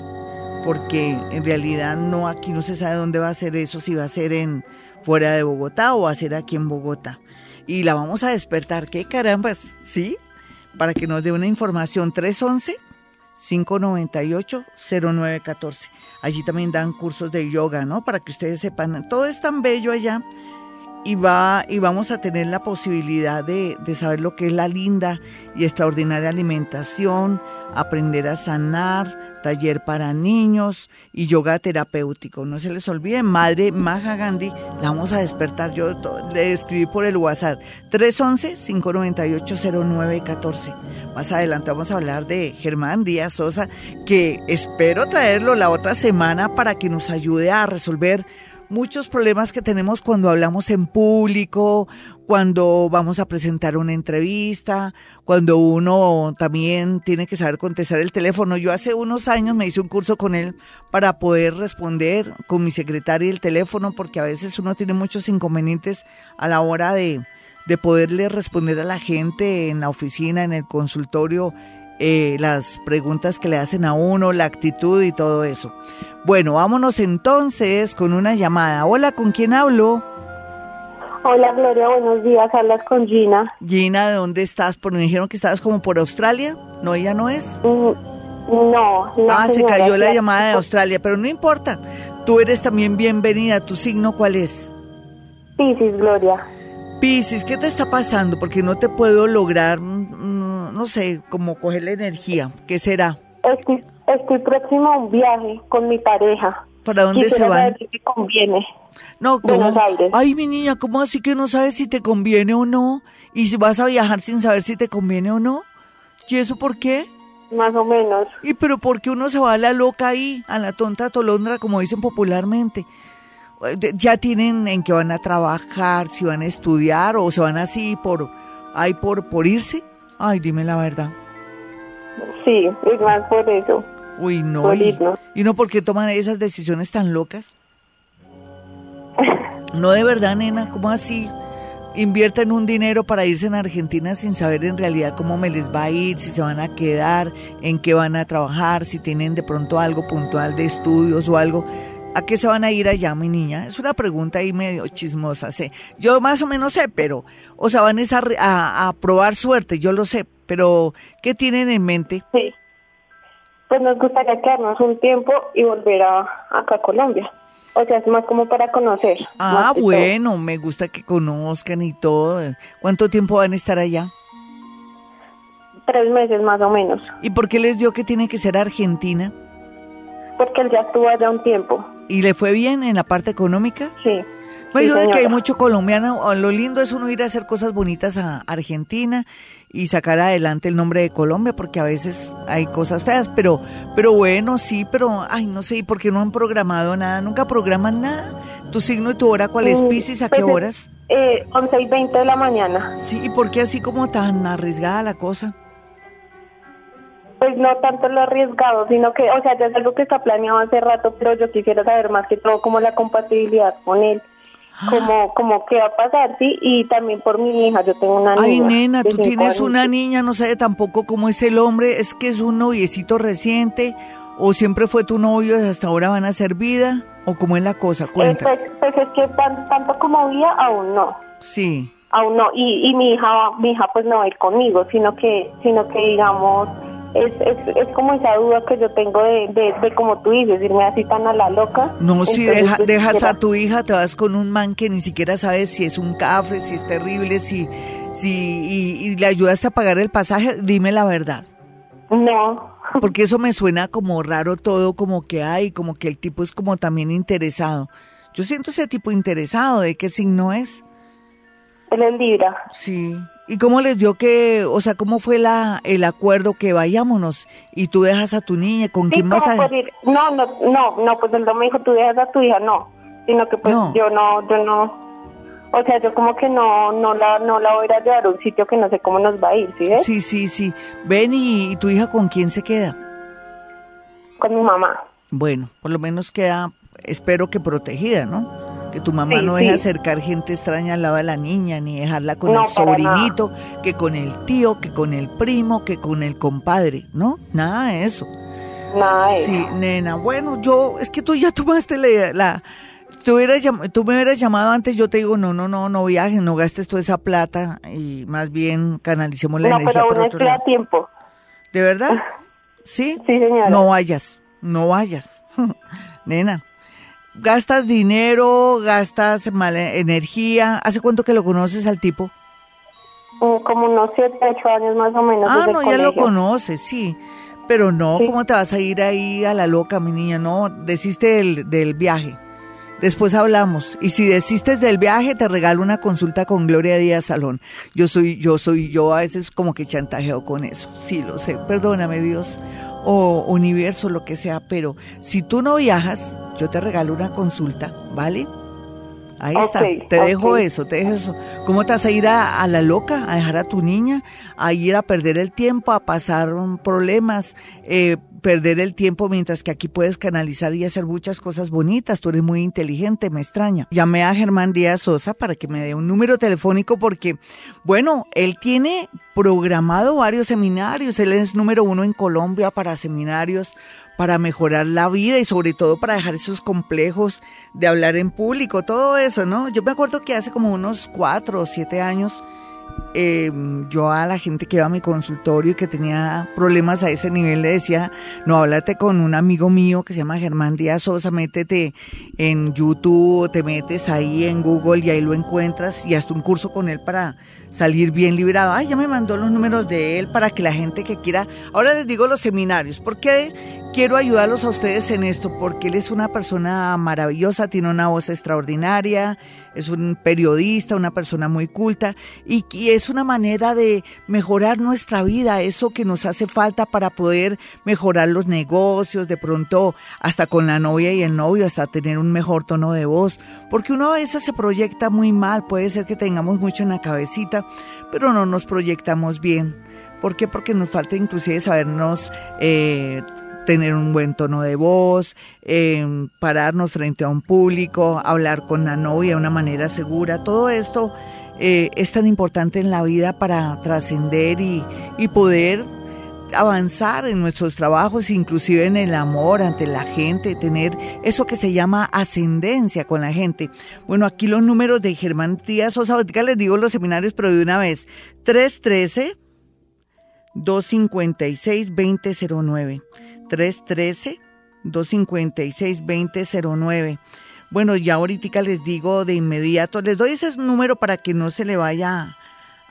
porque en realidad no aquí no se sabe dónde va a ser eso, si va a ser en fuera de Bogotá o va a ser aquí en Bogotá. Y la vamos a despertar, qué carambas, ¿sí? para que nos dé una información 311-598-0914. Allí también dan cursos de yoga, ¿no? Para que ustedes sepan, todo es tan bello allá y, va, y vamos a tener la posibilidad de, de saber lo que es la linda y extraordinaria alimentación, aprender a sanar, taller para niños y yoga terapéutico. No se les olvide, Madre Maha Gandhi, la vamos a despertar. Yo le escribí por el WhatsApp 311-598-0914. Más adelante vamos a hablar de Germán Díaz Sosa, que espero traerlo la otra semana para que nos ayude a resolver muchos problemas que tenemos cuando hablamos en público, cuando vamos a presentar una entrevista, cuando uno también tiene que saber contestar el teléfono. Yo hace unos años me hice un curso con él para poder responder con mi secretaria el teléfono, porque a veces uno tiene muchos inconvenientes a la hora de, de poderle responder a la gente en la oficina, en el consultorio, eh, las preguntas que le hacen a uno, la actitud y todo eso. Bueno, vámonos entonces con una llamada. Hola, ¿con quién hablo? Hola Gloria, buenos días, hablas con Gina. Gina, ¿de dónde estás? Porque me dijeron que estabas como por Australia. ¿No, ella no es? Mm, no, no. Ah, se cayó la llamada de [laughs] Australia, pero no importa. Tú eres también bienvenida. ¿Tu signo cuál es? Piscis, Gloria. Piscis, ¿qué te está pasando? Porque no te puedo lograr no sé, como coger la energía. ¿Qué será? Estoy, estoy próximo a un viaje con mi pareja. ¿Para dónde se van? Si te conviene. No, ¿cómo? Ay, mi niña, ¿cómo así que no sabes si te conviene o no? ¿Y si vas a viajar sin saber si te conviene o no? ¿Y eso por qué? Más o menos. ¿Y pero por qué uno se va a la loca ahí, a la tonta tolondra, como dicen popularmente? ¿Ya tienen en qué van a trabajar, si van a estudiar o se van así por, ay, por, por irse? Ay, dime la verdad. Sí, es más por eso. Uy, no. y, ¿Y no por qué toman esas decisiones tan locas? [laughs] no, de verdad, nena, ¿cómo así? Invierten un dinero para irse en Argentina sin saber en realidad cómo me les va a ir, si se van a quedar, en qué van a trabajar, si tienen de pronto algo puntual de estudios o algo. ¿A qué se van a ir allá, mi niña? Es una pregunta ahí medio chismosa, sé. Yo más o menos sé, pero, o sea, van a, a, probar suerte, yo lo sé, pero ¿qué tienen en mente? Sí, pues nos gustaría quedarnos un tiempo y volver a, acá a Colombia. O sea, es más como para conocer. Ah, bueno, me gusta que conozcan y todo. ¿Cuánto tiempo van a estar allá? Tres meses más o menos. ¿Y por qué les dio que tiene que ser Argentina? Porque él ya estuvo allá un tiempo. ¿Y le fue bien en la parte económica? Sí. Pues que hay mucho colombiano, lo lindo es uno ir a hacer cosas bonitas a Argentina y sacar adelante el nombre de Colombia, porque a veces hay cosas feas, pero, pero bueno, sí, pero, ay, no sé, ¿y por qué no han programado nada? ¿Nunca programan nada? ¿Tu signo y tu hora cuál es, Pisces? ¿A qué pues horas? Eh, 11 y 20 de la mañana. Sí, ¿y por qué así como tan arriesgada la cosa? Pues no tanto lo arriesgado, sino que, o sea, ya es algo que está planeado hace rato, pero yo quisiera saber más que todo como la compatibilidad con él. Como, como qué va a pasar, sí, y también por mi hija, yo tengo una niña. Ay, nena, tú tienes una niña, no sé tampoco cómo es el hombre, es que es un noviecito reciente, o siempre fue tu novio y hasta ahora van a ser vida, o cómo es la cosa, eh, cuenta. pues, pues, es que tanto como vida, aún no. Sí. Aún no, y, y mi hija, mi hija pues no va a ir conmigo, sino que, sino que digamos es, es, es, como esa duda que yo tengo de, de, como tú dices, irme así tan a la loca. No, si dejas a tu hija, te vas con un man que ni siquiera sabes si es un café, si es terrible, si, si y, le ayudaste a pagar el pasaje, dime la verdad. No. [laughs] Porque eso me suena como raro todo, como que hay, como que el tipo es como también interesado. Yo siento ese tipo interesado, ¿de qué signo es? Él es Libra. Sí. ¿Y cómo les dio que, o sea, cómo fue la, el acuerdo que vayámonos y tú dejas a tu niña, con quién vas a ir? No, no, no, no, pues me dijo tú dejas a tu hija, no, sino que pues yo no, yo no, o sea, yo como que no, no la, no la voy a llevar a un sitio que no sé cómo nos va a ir, ¿sí ves? Sí, sí, sí. Ven y, y tu hija con quién se queda? Con mi mamá. Bueno, por lo menos queda, espero que protegida, ¿no? Que tu mamá no deja acercar gente extraña al lado de la niña, ni dejarla con el sobrinito, que con el tío, que con el primo, que con el compadre, ¿no? Nada de eso. Nada de eso. Sí, nena, bueno, yo, es que tú ya [laughs] tomaste la... la tú, tú me hubieras llamado antes, yo te digo, no, no, no, no viajes, no gastes toda esa plata y más bien canalicemos la energía pero estoy a tiempo. ¿De verdad? [laughs] ¿Sí? Sí, señora. No vayas, no vayas. [laughs] Nena, ¿Gastas dinero? ¿Gastas mala energía? ¿Hace cuánto que lo conoces al tipo? Mm, como unos 7, 8 años más o menos. Ah, no, ya lo conoces, sí. Pero no, ¿cómo te vas a ir ahí a la loca, mi niña? No, desiste del, del viaje. Después hablamos. Y si desistes del viaje, te regalo una consulta con Gloria Díaz Salón. Yo soy, yo soy, yo a veces como que chantajeo con eso. Sí, lo sé. Perdóname, Dios. O universo, lo que sea, pero si tú no viajas, yo te regalo una consulta, ¿vale? Ahí está, te dejo eso, te dejo eso. ¿Cómo te vas a ir a, la loca, a dejar a tu niña, a ir a perder el tiempo, a pasar problemas, eh, perder el tiempo mientras que aquí puedes canalizar y hacer muchas cosas bonitas? Tú eres muy inteligente, me extraña. Llamé a Germán Díaz Sosa para que me dé un número telefónico porque, bueno, él tiene programado varios seminarios, él es número uno en Colombia para seminarios para mejorar la vida y sobre todo para dejar esos complejos de hablar en público, todo eso, ¿no? Yo me acuerdo que hace como unos cuatro o siete años, eh, yo a la gente que iba a mi consultorio y que tenía problemas a ese nivel le decía, no, háblate con un amigo mío que se llama Germán Díaz Sosa, métete en YouTube, te metes ahí en Google y ahí lo encuentras y hasta un curso con él para salir bien liberado. Ay, ya me mandó los números de él para que la gente que quiera, ahora les digo los seminarios, porque quiero ayudarlos a ustedes en esto, porque él es una persona maravillosa, tiene una voz extraordinaria, es un periodista, una persona muy culta y, es una manera de mejorar nuestra vida, eso que nos hace falta para poder mejorar los negocios, de pronto hasta con la novia y el novio, hasta tener un mejor tono de voz, porque uno a veces se proyecta muy mal, puede ser que tengamos mucho en la cabecita, pero no nos proyectamos bien. ¿Por qué? Porque nos falta inclusive sabernos eh, tener un buen tono de voz, eh, pararnos frente a un público, hablar con la novia de una manera segura. Todo esto eh, es tan importante en la vida para trascender y, y poder avanzar en nuestros trabajos, inclusive en el amor ante la gente, tener eso que se llama ascendencia con la gente. Bueno, aquí los números de Germán Díaz Sosa, les digo los seminarios, pero de una vez, 313 256 2009. 313 256 2009. Bueno, ya ahorita les digo de inmediato, les doy ese número para que no se le vaya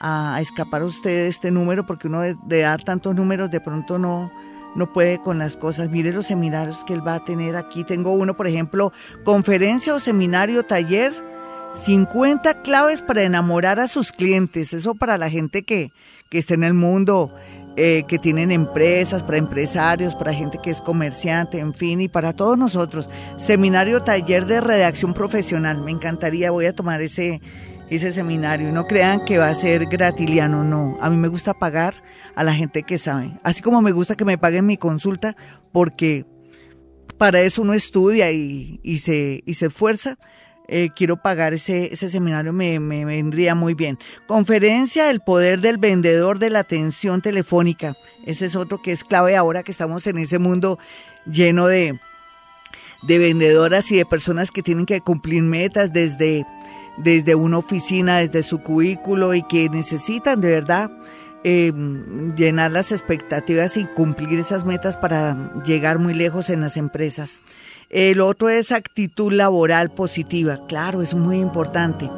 a, escapar a usted este número, porque uno de, dar tantos números de pronto no, no puede con las cosas. Mire los seminarios que él va a tener aquí. Tengo uno, por ejemplo, conferencia o seminario, taller, 50 claves para enamorar a sus clientes. Eso para la gente que, que está en el mundo eh, que tienen empresas, para empresarios, para gente que es comerciante, en fin, y para todos nosotros. Seminario Taller de Redacción Profesional. Me encantaría, voy a tomar ese, ese seminario. No crean que va a ser gratiliano, no. A mí me gusta pagar a la gente que sabe. Así como me gusta que me paguen mi consulta, porque para eso uno estudia y, y, se, y se esfuerza. Eh, quiero pagar ese, ese seminario, me, me, vendría muy bien. Conferencia El poder del vendedor de la atención telefónica. Ese es otro que es clave ahora que estamos en ese mundo lleno de, de vendedoras y de personas que tienen que cumplir metas desde, desde una oficina, desde su cubículo y que necesitan de verdad eh, llenar las expectativas y cumplir esas metas para llegar muy lejos en las empresas. El otro es actitud laboral positiva. Claro, es muy importante.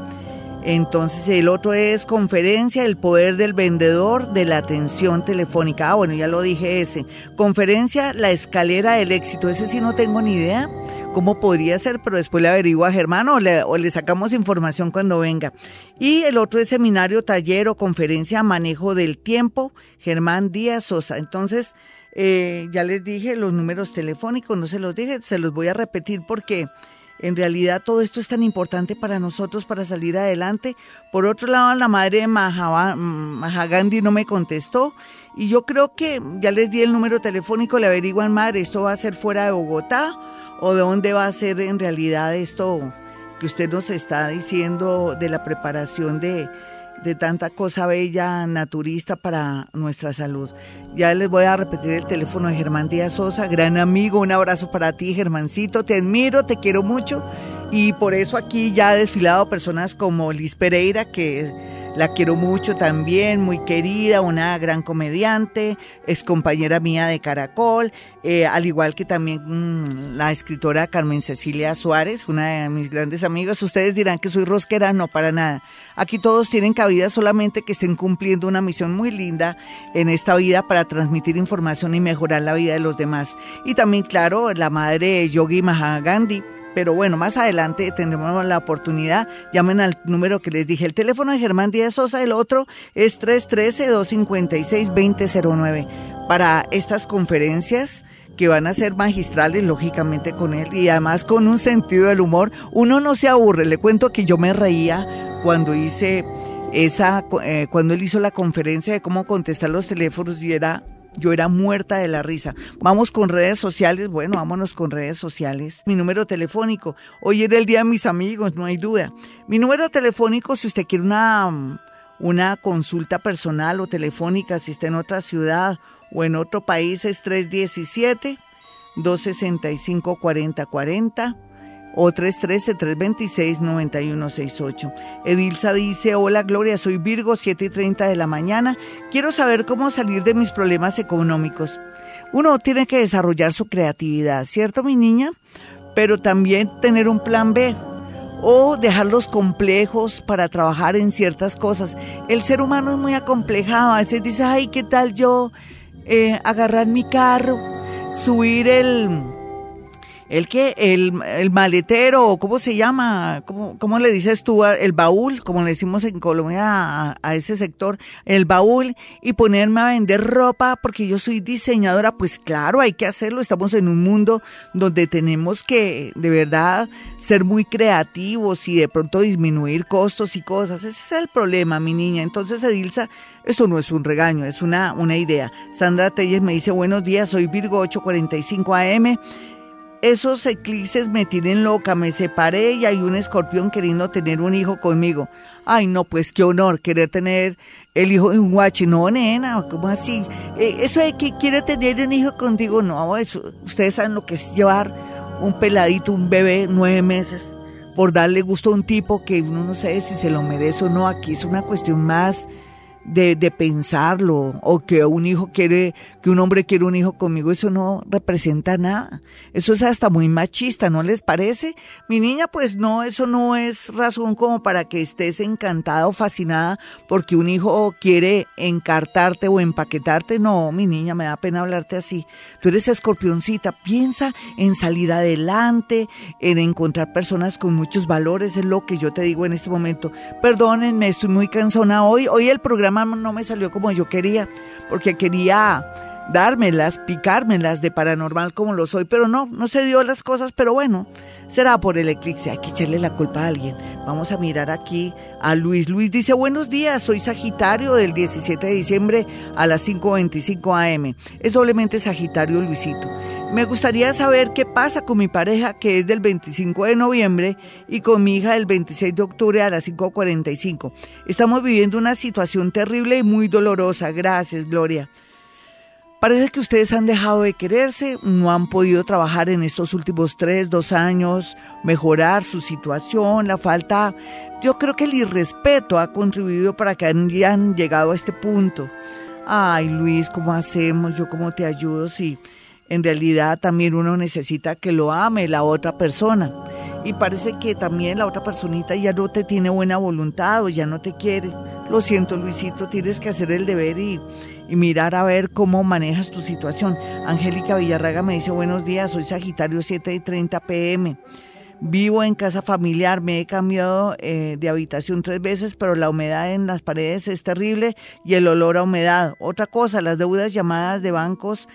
Entonces el otro es conferencia, el poder del vendedor de la atención telefónica. Ah, bueno, ya lo dije ese. Conferencia, la escalera del éxito. Ese sí no tengo ni idea cómo podría ser, pero después le averiguo a Germán o le, sacamos información cuando venga. Y el otro es seminario, taller o conferencia manejo del tiempo, Germán Díaz Sosa. Entonces, eh, ya les dije los números telefónicos, no se los dije, se los voy a repetir porque en realidad todo esto es tan importante para nosotros para salir adelante. Por otro lado, la madre de Mahagandhi no me contestó y yo creo que ya les di el número telefónico, le averiguan, madre, esto va a ser fuera de Bogotá o de dónde va a ser en realidad esto que usted nos está diciendo de la preparación de, de tanta cosa bella, naturista para nuestra salud. Ya les voy a repetir el teléfono de Germán Díaz Sosa, gran amigo, un abrazo para ti, Germancito, te admiro, te quiero mucho y por eso aquí ya ha desfilado personas como Liz Pereira, que la quiero mucho también, muy querida, una gran comediante, es compañera mía de Caracol, eh, al igual que también mm, la escritora Carmen Cecilia Suárez, una de mis grandes amigas. Ustedes dirán que soy rosquera, no para nada. Aquí todos tienen cabida solamente que estén cumpliendo una misión muy linda en esta vida para transmitir información y mejorar la vida de los demás. Y también, claro, la madre Yogi Mahagandhi pero bueno, más adelante tendremos la oportunidad. Llamen al número que les dije. El teléfono de Germán Díaz Sosa, el otro es 313-256-2009. para estas conferencias que van a ser magistrales, lógicamente, con él y además con un sentido del humor. Uno no se aburre. Le cuento que yo me reía cuando hice esa, eh, cuando él hizo la conferencia de cómo contestar los teléfonos y era yo era muerta de la risa. Vamos con redes sociales. Bueno, vámonos con redes sociales. Mi número telefónico. Hoy era el día de mis amigos, no hay duda. Mi número telefónico, si usted quiere una, una consulta personal o telefónica, si está en otra ciudad o en otro país es 317-265-4040 o 313-326-9168. Edilza dice, hola Gloria, soy Virgo, 7 y 30 de la mañana. Quiero saber cómo salir de mis problemas económicos. Uno tiene que desarrollar su creatividad, ¿cierto mi niña? Pero también tener un plan B o dejar los complejos para trabajar en ciertas cosas. El ser humano es muy acomplejado, a veces dice, ay, ¿qué tal yo eh, agarrar mi carro, subir el, el que, el, el maletero, ¿cómo se llama? ¿Cómo, ¿Cómo, le dices tú? El baúl, como le decimos en Colombia a, ese sector, el baúl y ponerme a vender ropa porque yo soy diseñadora, pues claro, hay que hacerlo. Estamos en un mundo donde tenemos que de verdad ser muy creativos y de pronto disminuir costos y cosas. Ese es el problema, mi niña. Entonces, Edilsa, esto no es un regaño, es una, una idea. Sandra Telles me dice, buenos días, soy Virgo 845 AM. Esos eclipses me tienen loca, me separé y hay un escorpión queriendo tener un hijo conmigo. Ay, no, pues qué honor querer tener el hijo de un guachi. No, nena, ¿cómo así? Eh, eso de que quiere tener un hijo contigo, no, eso, ustedes saben lo que es llevar un peladito, un bebé, nueve meses, por darle gusto a un tipo que uno no sabe si se lo merece o no. Aquí es una cuestión más de, de, pensarlo o que un hijo quiere, que un hombre quiere un hijo conmigo, eso no representa nada. Eso es hasta muy machista, ¿no les parece? Mi niña, pues no, eso no es razón como para que estés encantada o fascinada porque un hijo quiere encartarte o empaquetarte. No, mi niña, me da pena hablarte así. Tú eres escorpioncita, piensa en salir adelante, en encontrar personas con muchos valores, es lo que yo te digo en este momento. Perdónenme, estoy muy cansona hoy. Hoy el programa no me salió como yo quería, porque quería dármelas, picármelas de paranormal como lo soy, pero no, no se dio las cosas, pero bueno, será por el eclipse, hay que echarle la culpa a alguien. Vamos a mirar aquí a Luis. Luis dice, buenos días, soy Sagitario del 17 de diciembre a las 5.25 am. Es doblemente Sagitario Luisito. Me gustaría saber qué pasa con mi pareja que es del 25 de noviembre y con mi hija del 26 de octubre a las 5.45. Estamos viviendo una situación terrible y muy dolorosa. Gracias, Gloria. Parece que ustedes han dejado de quererse, no han podido trabajar en estos últimos tres, dos años, mejorar su situación, la falta, yo creo que el irrespeto ha contribuido para que hayan llegado a este punto. Ay, Luis, ¿cómo hacemos? ¿Yo cómo te ayudo? Sí en realidad también uno necesita que lo ame la otra persona. Y parece que también la otra personita ya no te tiene buena voluntad o ya no te quiere. Lo siento, Luisito, tienes que hacer el deber y, mirar a ver cómo manejas tu situación. Angélica Villarraga me dice, buenos días, soy Sagitario 7 y 30 pm. Vivo en casa familiar, me he cambiado eh, de habitación tres veces, pero la humedad en las paredes es terrible y el olor a humedad. Otra cosa, las deudas llamadas de bancos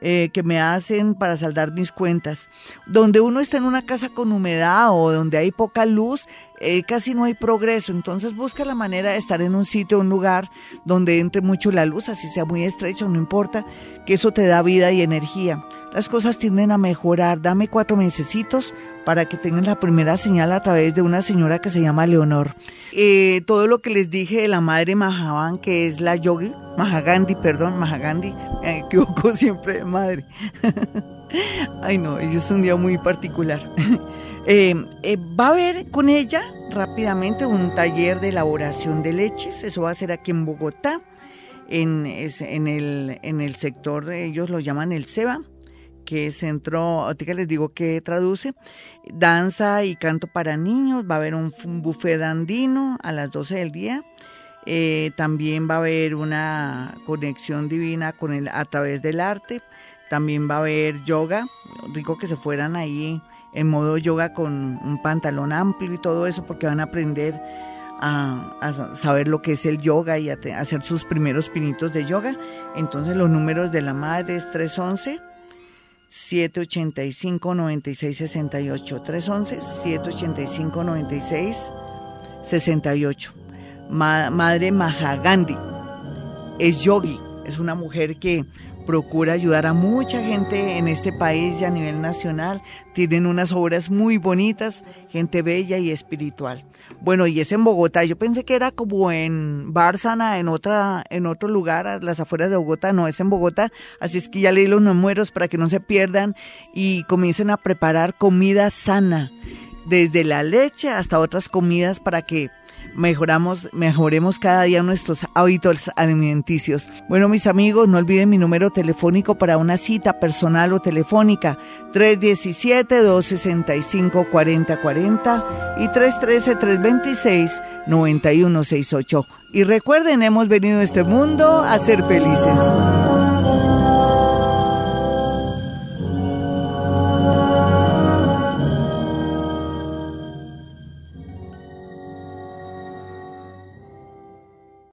eh, que me hacen para saldar mis cuentas. Donde uno está en una casa con humedad o donde hay poca luz, eh, casi no hay progreso. Entonces busca la manera de estar en un sitio, un lugar donde entre mucho la luz, así sea muy estrecho, no importa, que eso te da vida y energía. Las cosas tienden a mejorar. Dame cuatro mesecitos para que tengan la primera señal a través de una señora que se llama Leonor. Eh, todo lo que les dije de la madre Mahavan, que es la yogi, Mahagandhi, perdón, Mahagandhi, me equivoco [laughs] siempre de madre. [laughs] Ay no, es un día muy particular. [laughs] Eh, eh, va a haber con ella rápidamente un taller de elaboración de leches, eso va a ser aquí en Bogotá, en, el sector, ellos lo llaman el SEBA, que es centro, ahorita les digo que traduce, danza y canto para niños, va a haber un, buffet andino a las 12 del día, eh, también va a haber una conexión divina con el, a través del arte, también va a haber yoga, rico que se fueran ahí en modo yoga con un pantalón amplio y todo eso porque van a aprender a, saber lo que es el yoga y a, hacer sus primeros pinitos de yoga. Entonces los números de la madre es 311. 785 9668 311 785 9668 Madre Mahagandhi es yogi, es una mujer que procura ayudar a mucha gente en este país y a nivel nacional. Tienen unas obras muy bonitas, gente bella y espiritual. Bueno, y es en Bogotá. Yo pensé que era como en Bárzana, en otra, en otro lugar, las afueras de Bogotá. No, es en Bogotá. Así es que ya leí los números para que no se pierdan y comiencen a preparar comida sana, desde la leche hasta otras comidas para que mejoramos, mejoremos cada día nuestros hábitos alimenticios. Bueno, mis amigos, no olviden mi número telefónico para una cita personal o telefónica, 317-265-4040 y 313-326-9168. Y recuerden, hemos venido a este mundo a ser felices.